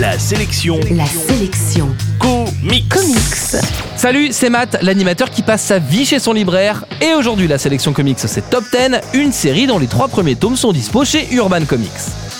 La sélection. La sélection. Comics. Comics. Salut, c'est Matt, l'animateur qui passe sa vie chez son libraire. Et aujourd'hui, la sélection comics, c'est Top 10, une série dont les trois premiers tomes sont dispo chez Urban Comics.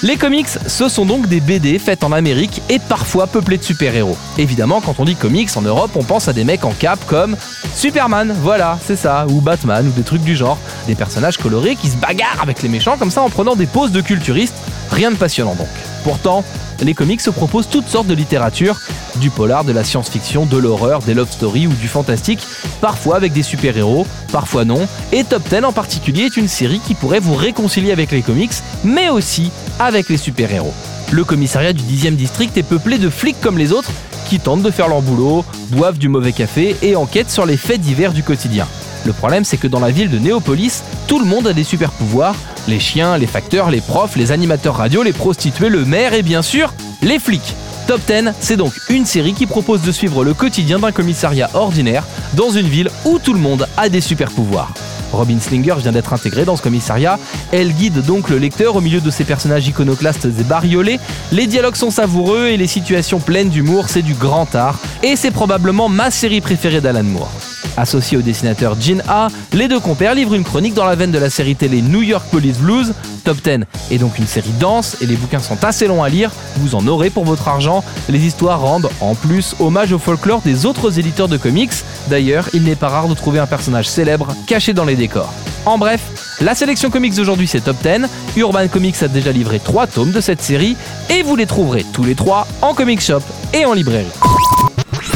Les comics, ce sont donc des BD faites en Amérique et parfois peuplées de super-héros. Évidemment, quand on dit comics en Europe, on pense à des mecs en cap comme Superman, voilà, c'est ça, ou Batman, ou des trucs du genre. Des personnages colorés qui se bagarrent avec les méchants comme ça en prenant des poses de culturistes. Rien de passionnant donc. Pourtant, les comics se proposent toutes sortes de littérature, du polar, de la science-fiction, de l'horreur, des love stories ou du fantastique, parfois avec des super-héros, parfois non. Et Top 10 en particulier est une série qui pourrait vous réconcilier avec les comics, mais aussi avec les super-héros. Le commissariat du 10e district est peuplé de flics comme les autres qui tentent de faire leur boulot, boivent du mauvais café et enquêtent sur les faits divers du quotidien. Le problème, c'est que dans la ville de Néopolis, tout le monde a des super pouvoirs. Les chiens, les facteurs, les profs, les animateurs radio, les prostituées, le maire et bien sûr, les flics. Top 10, c'est donc une série qui propose de suivre le quotidien d'un commissariat ordinaire dans une ville où tout le monde a des super pouvoirs. Robin Slinger vient d'être intégrée dans ce commissariat. Elle guide donc le lecteur au milieu de ces personnages iconoclastes et bariolés. Les dialogues sont savoureux et les situations pleines d'humour, c'est du grand art. Et c'est probablement ma série préférée d'Alan Moore. Associé au dessinateur Gene A, les deux compères livrent une chronique dans la veine de la série télé New York Police Blues. Top 10 est donc une série dense et les bouquins sont assez longs à lire, vous en aurez pour votre argent. Les histoires rendent en plus hommage au folklore des autres éditeurs de comics. D'ailleurs, il n'est pas rare de trouver un personnage célèbre caché dans les décors. En bref, la sélection comics d'aujourd'hui c'est Top 10. Urban Comics a déjà livré 3 tomes de cette série et vous les trouverez tous les 3 en comic shop et en librairie.